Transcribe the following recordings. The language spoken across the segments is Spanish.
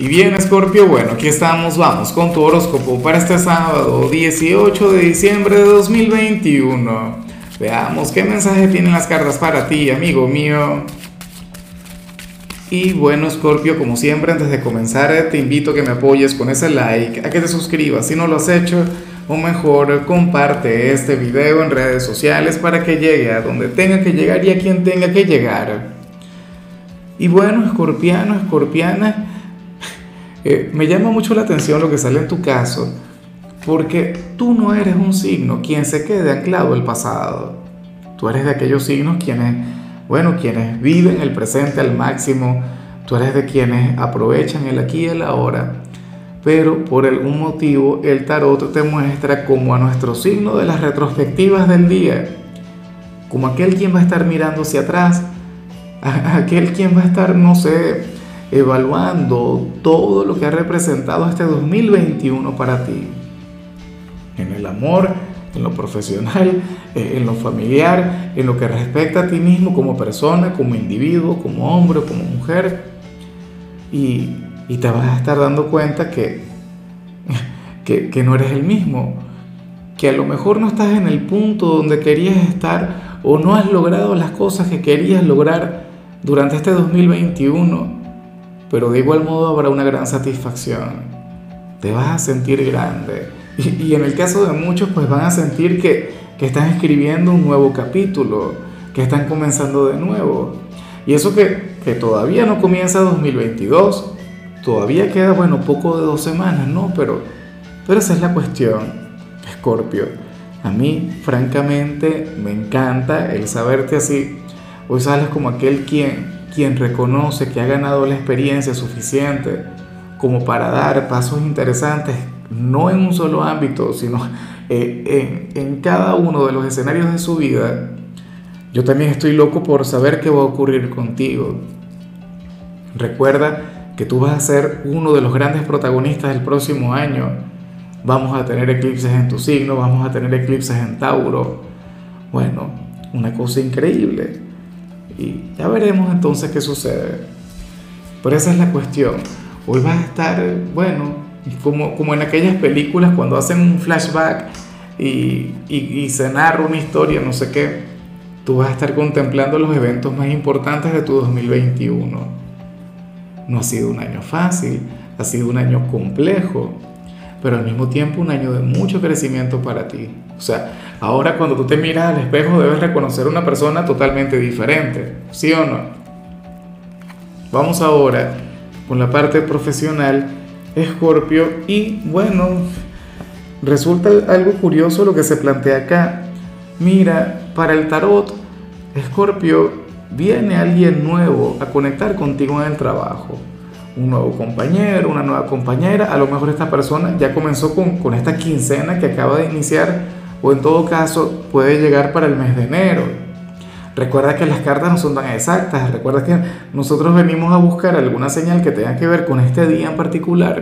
Y bien, Scorpio, bueno, aquí estamos, vamos con tu horóscopo para este sábado 18 de diciembre de 2021. Veamos qué mensaje tienen las cartas para ti, amigo mío. Y bueno, Scorpio, como siempre, antes de comenzar, te invito a que me apoyes con ese like, a que te suscribas si no lo has hecho, o mejor, comparte este video en redes sociales para que llegue a donde tenga que llegar y a quien tenga que llegar. Y bueno, escorpiano, escorpiana, eh, me llama mucho la atención lo que sale en tu caso, porque tú no eres un signo quien se quede anclado al pasado. Tú eres de aquellos signos quienes, bueno, quienes viven el presente al máximo. Tú eres de quienes aprovechan el aquí y el ahora. Pero por algún motivo el tarot te muestra como a nuestro signo de las retrospectivas del día. Como aquel quien va a estar mirando hacia atrás. Aquel quien va a estar, no sé, evaluando todo lo que ha representado este 2021 para ti. En el amor, en lo profesional, eh, en lo familiar, en lo que respecta a ti mismo como persona, como individuo, como hombre, como mujer. Y, te vas a estar dando cuenta que, que, que no eres el mismo, que a lo mejor no estás en el punto donde querías estar o no has logrado las cosas que querías lograr durante este 2021 pero de igual modo habrá una gran satisfacción. Te vas a sentir grande. Y, en el caso de muchos, pues van a sentir que, que están escribiendo un nuevo capítulo, que están comenzando de nuevo. Y eso que, que todavía no comienza 2022, todavía queda, bueno, poco de dos semanas, ¿no? Pero, pero esa es la cuestión, Scorpio. A mí, francamente, me encanta el saberte así. Hoy sales como aquel quien quien reconoce que ha ganado la experiencia suficiente como para dar pasos interesantes, no en un solo ámbito, sino eh, en, en cada uno de los escenarios de su vida, yo también estoy loco por saber qué va a ocurrir contigo. Recuerda que tú vas a ser uno de los grandes protagonistas del próximo año. Vamos a tener eclipses en tu signo, vamos a tener eclipses en Tauro. Bueno, una cosa increíble y ya veremos entonces qué sucede. Pero esa es la cuestión. Hoy vas a estar, bueno, como, como en aquellas películas cuando hacen un flashback y, y, se narra una historia, no sé qué, tú vas a estar contemplando los eventos más importantes de tu 2021. No ha sido un año fácil, ha sido un año complejo, pero al mismo tiempo un año de mucho crecimiento para ti. O sea, ahora cuando tú te miras al espejo debes reconocer una persona totalmente diferente, ¿sí o no? Vamos ahora con la parte profesional, Escorpio, y bueno, resulta algo curioso lo que se plantea acá. Mira, para el tarot, Escorpio, viene alguien nuevo a conectar contigo en el trabajo un nuevo compañero, una nueva compañera, a lo mejor esta persona ya comenzó con, con esta quincena que acaba de iniciar o en todo caso puede llegar para el mes de enero. Recuerda que las cartas no son tan exactas, recuerda que nosotros venimos a buscar alguna señal que tenga que ver con este día en particular.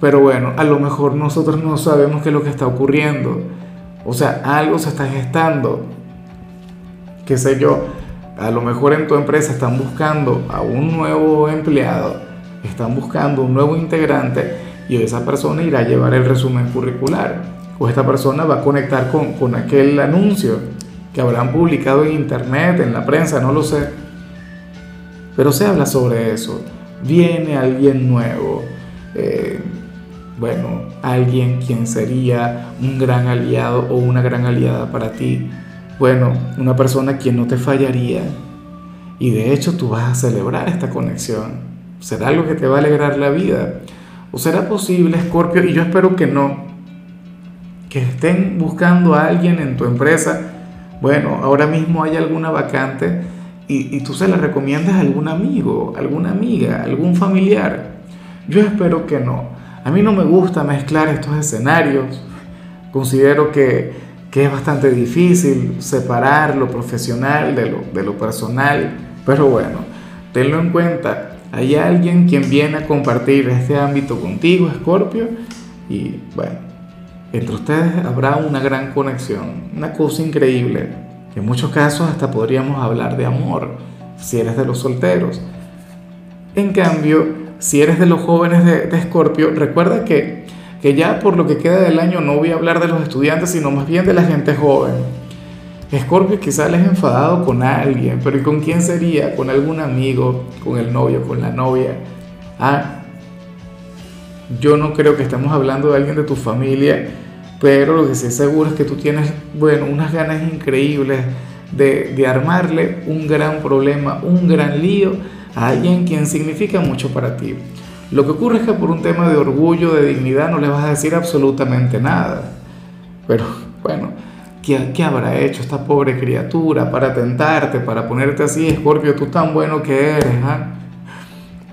Pero bueno, a lo mejor nosotros no sabemos qué es lo que está ocurriendo. O sea, algo se está gestando. Qué sé yo, a lo mejor en tu empresa están buscando a un nuevo empleado, están buscando un nuevo integrante y esa persona irá a llevar el resumen curricular o esta persona va a conectar con, con aquel anuncio que habrán publicado en internet, en la prensa, no lo sé. Pero se habla sobre eso. Viene alguien nuevo. Eh, bueno, alguien quien sería un gran aliado o una gran aliada para ti bueno, una persona quien no te fallaría. Y de hecho tú vas a celebrar esta conexión. ¿Será algo que te va a alegrar la vida? ¿O será posible, Scorpio? Y yo espero que no. Que estén buscando a alguien en tu empresa. Bueno, ahora mismo hay alguna vacante y, y tú se la recomiendas a algún amigo, alguna amiga, algún familiar. Yo espero que no. A mí no me gusta mezclar estos escenarios. Considero que que es bastante difícil separar lo profesional de lo, de lo personal, pero bueno, tenlo en cuenta, hay alguien quien viene a compartir este ámbito contigo, Scorpio, y bueno, entre ustedes habrá una gran conexión, una cosa increíble. En muchos casos hasta podríamos hablar de amor, si eres de los solteros. En cambio, si eres de los jóvenes de, Escorpio, recuerda que, que ya por lo que queda del año no voy a hablar de los estudiantes, sino más bien de la gente joven. Escorpio quizás les enfadado con alguien, pero ¿y con quién sería? ¿Con algún amigo? ¿Con el novio? ¿Con la novia? Ah, yo no creo que estemos hablando de alguien de tu familia, pero lo que sí seguro es que tú tienes, bueno, unas ganas increíbles de, de armarle un gran problema, un gran lío a alguien quien significa mucho para ti. Lo que ocurre es que por un tema de orgullo, de dignidad, no le vas a decir absolutamente nada. Pero bueno, ¿qué, ¿qué, habrá hecho esta pobre criatura para tentarte, para ponerte así, Escorpio, tú tan bueno que eres? ¿ah?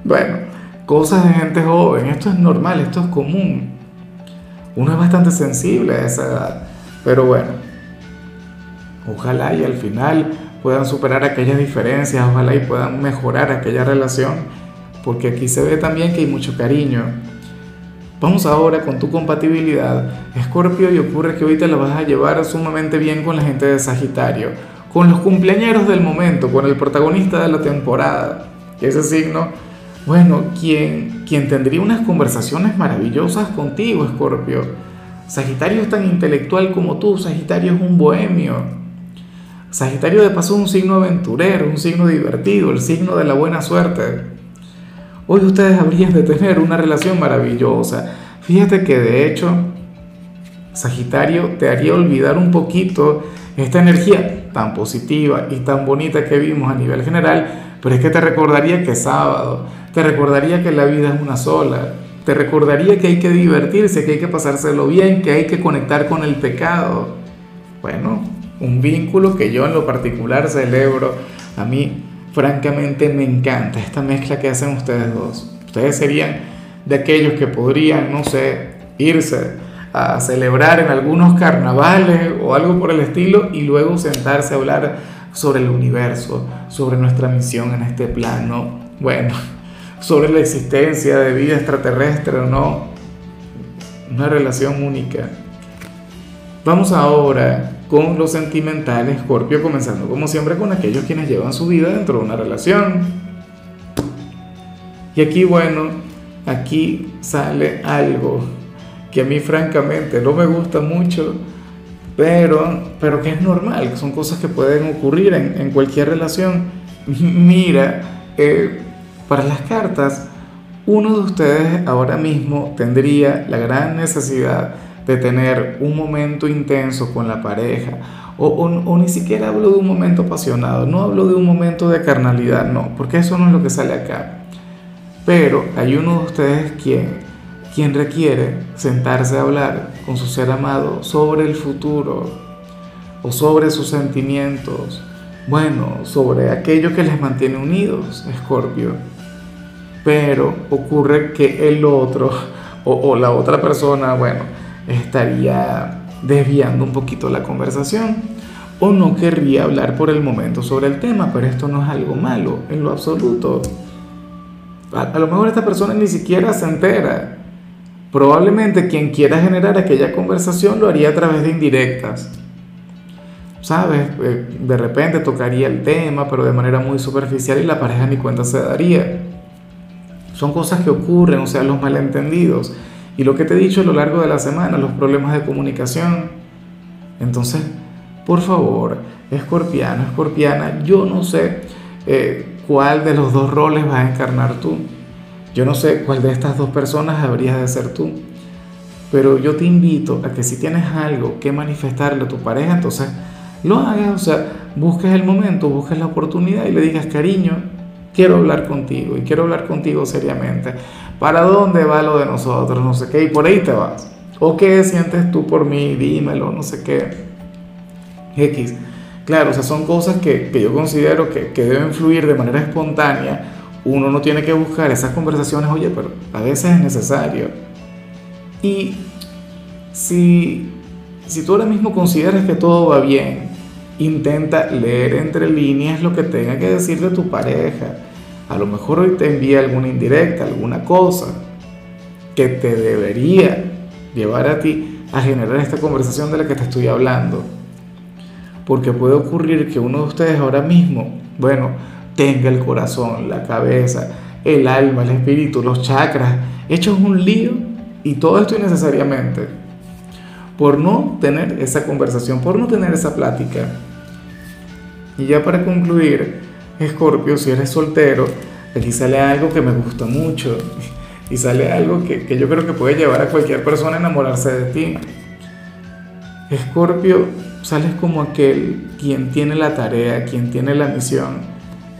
Bueno, cosas de gente joven, esto es normal, esto es común. Uno es bastante sensible a esa edad, pero bueno, ojalá y al final puedan superar aquellas diferencias, ojalá y puedan mejorar aquella relación, porque aquí se ve también que hay mucho cariño. Vamos ahora con tu compatibilidad, Escorpio, y ocurre que hoy te la vas a llevar sumamente bien con la gente de Sagitario, con los cumpleañeros del momento, con el protagonista de la temporada, ese signo, bueno, quien, quien tendría unas conversaciones maravillosas contigo, Escorpio. Sagitario es tan intelectual como tú, Sagitario es un bohemio. Sagitario de paso es un signo aventurero, un signo divertido, el signo de la buena suerte. Hoy ustedes habrían de tener una relación maravillosa. Fíjate que de hecho Sagitario te haría olvidar un poquito esta energía tan positiva y tan bonita que vimos a nivel general, pero es que te recordaría que es sábado, te recordaría que la vida es una sola, te recordaría que hay que divertirse, que hay que pasárselo bien, que hay que conectar con el pecado. Bueno, un vínculo que yo en lo particular celebro. A mí, francamente, me encanta esta mezcla que hacen ustedes dos. Ustedes serían de aquellos que podrían, no sé, irse a celebrar en algunos carnavales o algo por el estilo y luego sentarse a hablar sobre el universo, sobre nuestra misión en este plano, bueno, sobre la existencia de vida extraterrestre o no. Una relación única. Vamos ahora con los sentimentales, Scorpio, comenzando como siempre con aquellos quienes llevan su vida dentro de una relación. Y aquí, bueno, aquí sale algo que a mí francamente no me gusta mucho, pero, pero que es normal, que son cosas que pueden ocurrir en, en cualquier relación. Mira, eh, para las cartas, uno de ustedes ahora mismo tendría la gran necesidad de tener un momento intenso con la pareja, o, ni siquiera hablo de un momento apasionado, no hablo de un momento de carnalidad, no, porque eso no es lo que sale acá. Pero hay uno de ustedes quien, quien requiere sentarse a hablar con su ser amado sobre el futuro o sobre sus sentimientos, bueno, sobre aquello que les mantiene unidos, Escorpio. Pero ocurre que el otro o la otra persona, bueno, estaría desviando un poquito la conversación o no querría hablar por el momento sobre el tema, pero esto no es algo malo en lo absoluto. A, lo mejor esta persona ni siquiera se entera. Probablemente quien quiera generar aquella conversación lo haría a través de indirectas. ¿Sabes? Eh, de repente tocaría el tema, pero de manera muy superficial y la pareja ni cuenta se daría. Son cosas que ocurren, o sea, los malentendidos. Y lo que te he dicho a lo largo de la semana, los problemas de comunicación. Entonces, por favor, escorpiano, escorpiana, yo no sé eh, cuál de los dos roles vas a encarnar tú. Yo no sé cuál de estas dos personas habrías de ser tú. Pero yo te invito a que si tienes algo que manifestarle a tu pareja, entonces lo hagas, o sea, busques el momento, busques la oportunidad y le digas, cariño, quiero hablar contigo y quiero hablar contigo seriamente. ¿Para dónde va lo de nosotros? No sé qué, y por ahí te vas. ¿O qué sientes tú por mí? Dímelo, no sé qué. X. Claro, o sea, son cosas que, que yo considero que, que, deben fluir de manera espontánea. Uno no tiene que buscar esas conversaciones, oye, pero a veces es necesario. Y si, si tú ahora mismo consideras que todo va bien, intenta leer entre líneas lo que tenga que decirte tu pareja a lo mejor hoy te envía alguna indirecta, alguna cosa que te debería llevar a ti a generar esta conversación de la que te estoy hablando. Porque puede ocurrir que uno de ustedes ahora mismo, bueno, tenga el corazón, la cabeza el alma, el espíritu, los chakras, hechos un lío y todo esto innecesariamente por no tener esa conversación, por no tener esa plática. Y ya para concluir, Escorpio, si eres soltero, aquí sale algo que me gusta mucho y sale algo que, que yo creo que puede llevar a cualquier persona a enamorarse de ti. Escorpio, sales como aquel quien tiene la tarea, quien tiene la misión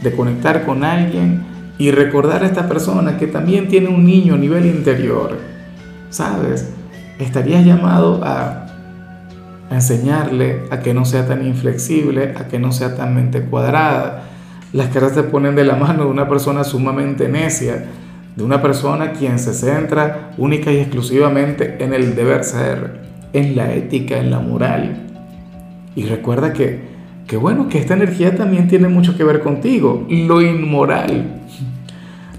de conectar con alguien y recordar a esta persona que también tiene un niño a nivel interior. ¿Sabes? Estarías llamado a, enseñarle a que no sea tan inflexible, a que no sea tan mente cuadrada. Las caras te ponen de la mano de una persona sumamente necia, de una persona quien se centra única y exclusivamente en el deber ser, en la ética, en la moral. Y recuerda que, que bueno, que esta energía también tiene mucho que ver contigo, lo inmoral.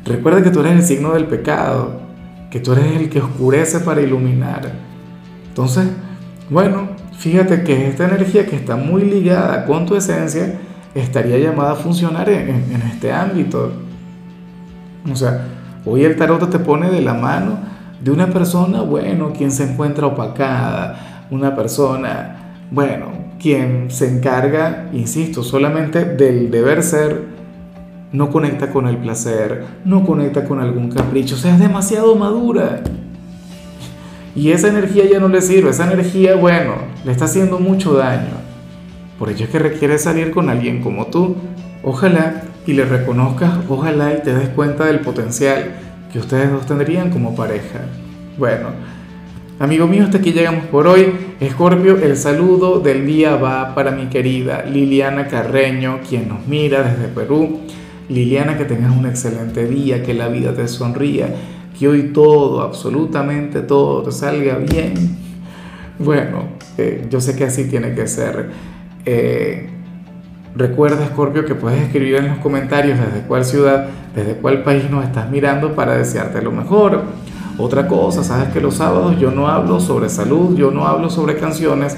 Recuerda que tú eres el signo del pecado, que tú eres el que oscurece para iluminar. Entonces, bueno, fíjate que esta energía que está muy ligada con tu esencia estaría llamada a funcionar en, en este ámbito. O sea, hoy el tarot te pone de la mano de una persona, bueno, quien se encuentra opacada, una persona, bueno, quien se encarga, insisto, solamente del deber ser, no conecta con el placer, no conecta con algún capricho, o sea, es demasiado madura. Y esa energía ya no le sirve, esa energía, bueno, le está haciendo mucho daño. Por ello es que requiere salir con alguien como tú. Ojalá y le reconozcas, ojalá y te des cuenta del potencial que ustedes dos tendrían como pareja. Bueno, amigo mío, hasta aquí llegamos por hoy. Escorpio, el saludo del día va para mi querida Liliana Carreño, quien nos mira desde Perú. Liliana, que tengas un excelente día, que la vida te sonría, que hoy todo, absolutamente todo, te salga bien. Bueno, eh, yo sé que así tiene que ser. Eh, recuerda, Scorpio, que puedes escribir en los comentarios desde cuál ciudad, desde cuál país nos estás mirando para desearte lo mejor. Otra cosa, sabes que los sábados yo no hablo sobre salud, yo no hablo sobre canciones.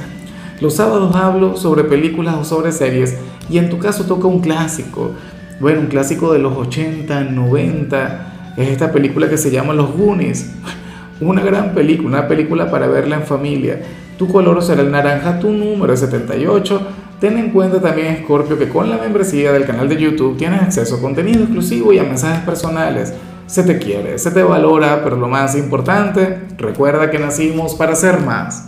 Los sábados hablo sobre películas o sobre series y en tu caso toca un clásico bueno, un clásico de los 80, 90, es esta película que se llama Los Goonies. Una gran película, una película para verla en familia. Tu color será el naranja, tu número es 78. Ten en cuenta también, Scorpio, que con la membresía del canal de YouTube tienes acceso a contenido exclusivo y a mensajes personales. Se te quiere, se te valora, pero lo más importante, recuerda que nacimos para ser más.